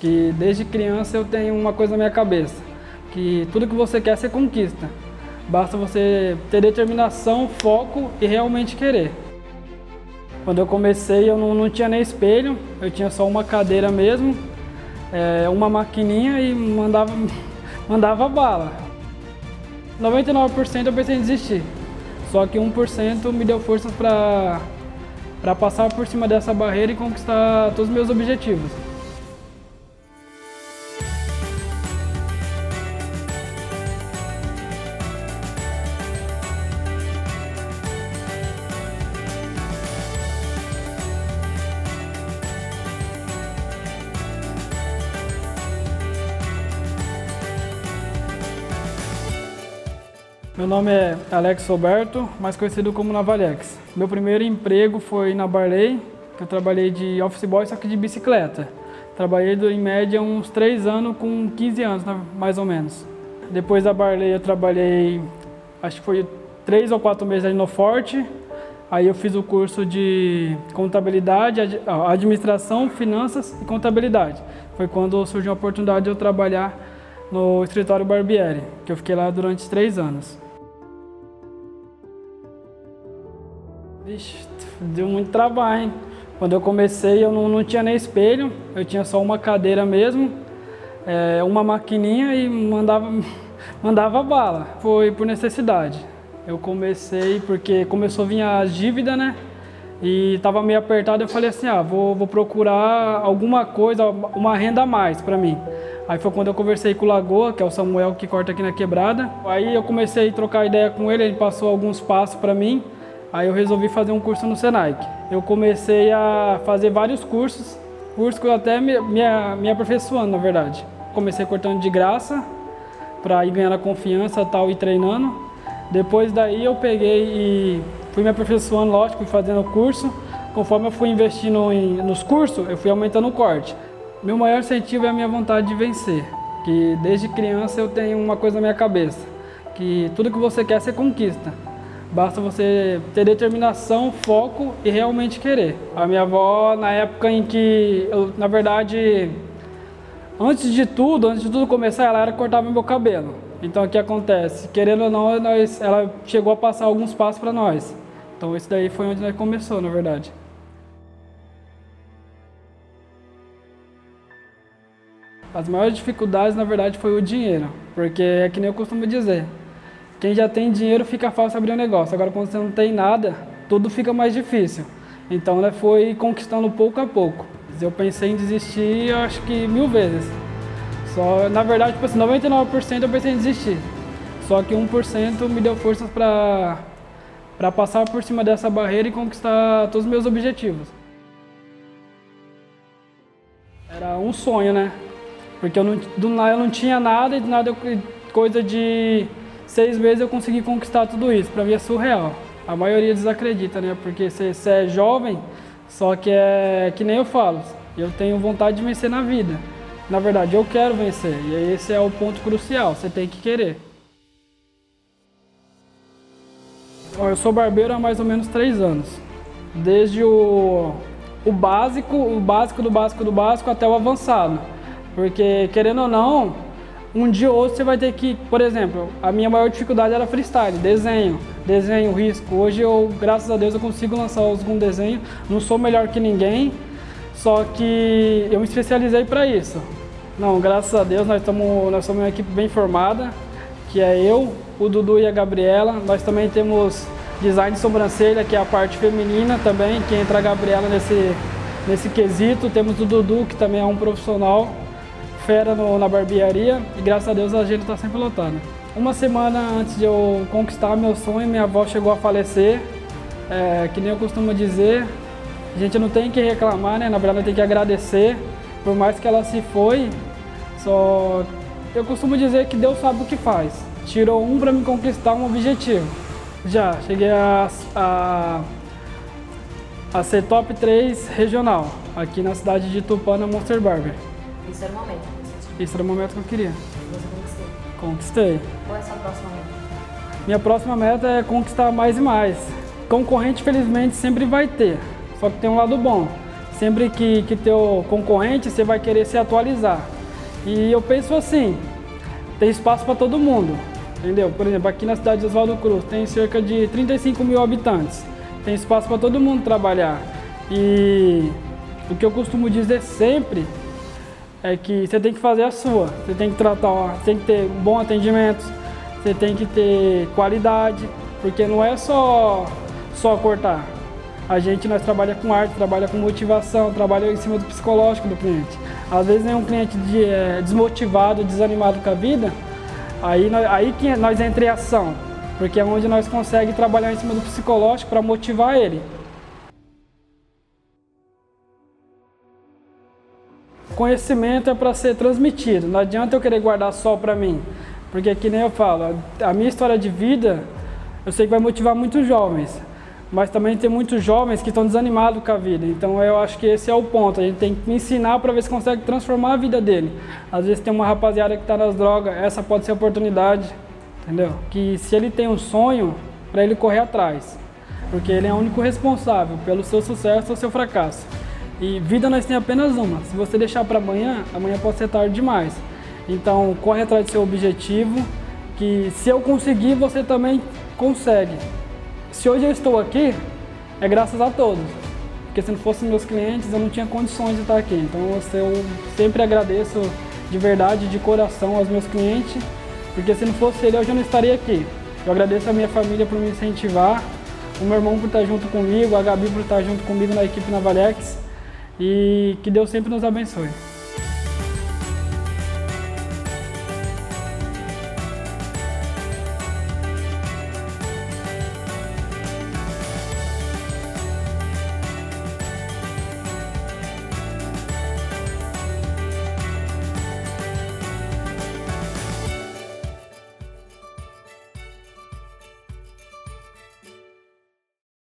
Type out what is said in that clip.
que desde criança eu tenho uma coisa na minha cabeça, que tudo que você quer você conquista. Basta você ter determinação, foco e realmente querer. Quando eu comecei eu não, não tinha nem espelho, eu tinha só uma cadeira mesmo, é, uma maquininha e mandava, mandava bala. 99% eu pensei em desistir, só que 1% me deu forças para passar por cima dessa barreira e conquistar todos os meus objetivos. Meu nome é Alex Roberto, mais conhecido como Navalex. Meu primeiro emprego foi na Barley, que eu trabalhei de office boy, só que de bicicleta. Trabalhei em média uns 3 anos com 15 anos, né, mais ou menos. Depois da Barley eu trabalhei, acho que foi 3 ou 4 meses ali no Forte. Aí eu fiz o curso de contabilidade, administração, finanças e contabilidade. Foi quando surgiu a oportunidade de eu trabalhar no escritório Barbieri, que eu fiquei lá durante três anos. Vixe, deu muito trabalho, hein? Quando eu comecei eu não, não tinha nem espelho, eu tinha só uma cadeira mesmo, é, uma maquininha e mandava, mandava bala. Foi por necessidade. Eu comecei porque começou a vir as dívidas, né? E estava meio apertado, eu falei assim, ah, vou, vou procurar alguma coisa, uma renda a mais para mim. Aí foi quando eu conversei com o Lagoa, que é o Samuel que corta aqui na quebrada. Aí eu comecei a trocar ideia com ele, ele passou alguns passos para mim. Aí eu resolvi fazer um curso no Senai. Eu comecei a fazer vários cursos, cursos que eu até me, me, me aperfeiçoando, na verdade. Comecei cortando de graça, para ir ganhando a confiança tal e treinando. Depois daí eu peguei e fui me aperfeiçoando, lógico, fazendo curso. Conforme eu fui investindo em, nos cursos, eu fui aumentando o corte. Meu maior incentivo é a minha vontade de vencer, que desde criança eu tenho uma coisa na minha cabeça, que tudo que você quer você conquista. Basta você ter determinação, foco e realmente querer. A minha avó, na época em que eu, na verdade, antes de tudo, antes de tudo começar, ela era cortava meu cabelo. Então o que acontece? Querendo ou não, nós, ela chegou a passar alguns passos para nós. Então isso daí foi onde nós começou, na verdade. As maiores dificuldades, na verdade, foi o dinheiro, porque é que nem eu costumo dizer, quem já tem dinheiro fica fácil abrir um negócio. Agora, quando você não tem nada, tudo fica mais difícil. Então, né, foi conquistando pouco a pouco. Eu pensei em desistir, acho que mil vezes. Só, na verdade, tipo assim, 99% eu pensei em desistir. Só que 1% me deu forças para para passar por cima dessa barreira e conquistar todos os meus objetivos. Era um sonho, né? Porque eu não, do nada eu não tinha nada e do nada eu, coisa de seis meses eu consegui conquistar tudo isso. Para mim é surreal. A maioria desacredita, né? Porque você, é jovem, só que é que nem eu falo, eu tenho vontade de vencer na vida. Na verdade, eu quero vencer. E esse é o ponto crucial, você tem que querer. Eu sou barbeiro há mais ou menos três anos. Desde o, o básico, o básico do básico do básico até o avançado. Porque, querendo ou não, um dia ou outro você vai ter que, por exemplo, a minha maior dificuldade era freestyle, desenho, desenho, risco. Hoje eu, graças a Deus, eu consigo lançar algum desenho. Não sou melhor que ninguém, só que eu me especializei para isso. Não, graças a Deus nós estamos, nós somos uma equipe bem formada, que é eu, o Dudu e a Gabriela. Nós também temos design de sobrancelha, que é a parte feminina também, que entra a Gabriela nesse nesse quesito. Temos o Dudu, que também é um profissional fera no, na barbearia e graças a Deus a gente está sempre lotando. Uma semana antes de eu conquistar meu sonho, minha avó chegou a falecer. É, que nem eu costumo dizer, a gente não tem que reclamar, né? Na verdade, tem que agradecer. Por mais que ela se foi, só eu costumo dizer que Deus sabe o que faz. Tirou um para me conquistar um objetivo. Já cheguei a, a, a ser top 3 regional aqui na cidade de Tupã, na Monster Barber. Isso era o momento. Esse era o momento que eu queria. Você conquistou. Conquistei. Qual é a sua próxima meta? Minha próxima meta é conquistar mais e mais. Concorrente, felizmente, sempre vai ter. Só que tem um lado bom. Sempre que, que teu concorrente, você vai querer se atualizar. E eu penso assim, tem espaço para todo mundo, entendeu? Por exemplo, aqui na cidade de Oswaldo Cruz tem cerca de 35 mil habitantes. Tem espaço para todo mundo trabalhar. E o que eu costumo dizer sempre é que você tem que fazer a sua. Você tem que tratar, você tem que ter bom atendimento, você tem que ter qualidade, porque não é só só cortar. A gente nós trabalha com arte, trabalha com motivação, trabalha em cima do psicológico do cliente. Às vezes é um cliente de, é, desmotivado, desanimado com a vida, aí aí que nós entra em ação, porque é onde nós conseguimos trabalhar em cima do psicológico para motivar ele. Conhecimento é para ser transmitido, não adianta eu querer guardar só para mim, porque que nem eu falo, a minha história de vida, eu sei que vai motivar muitos jovens, mas também tem muitos jovens que estão desanimados com a vida. Então eu acho que esse é o ponto. A gente tem que ensinar para ver se consegue transformar a vida dele. Às vezes tem uma rapaziada que está nas drogas, essa pode ser a oportunidade, entendeu? Que se ele tem um sonho, para ele correr atrás, porque ele é o único responsável pelo seu sucesso ou seu fracasso. E vida nós tem apenas uma. Se você deixar para amanhã, amanhã pode ser tarde demais. Então, corre atrás do seu objetivo, que se eu conseguir, você também consegue. Se hoje eu estou aqui, é graças a todos. Porque se não fossem meus clientes, eu não tinha condições de estar aqui. Então, eu sempre agradeço de verdade, de coração aos meus clientes, porque se não fosse ele, eu já não estaria aqui. Eu agradeço a minha família por me incentivar, o meu irmão por estar junto comigo, a Gabi por estar junto comigo na equipe Navalex e que Deus sempre nos abençoe.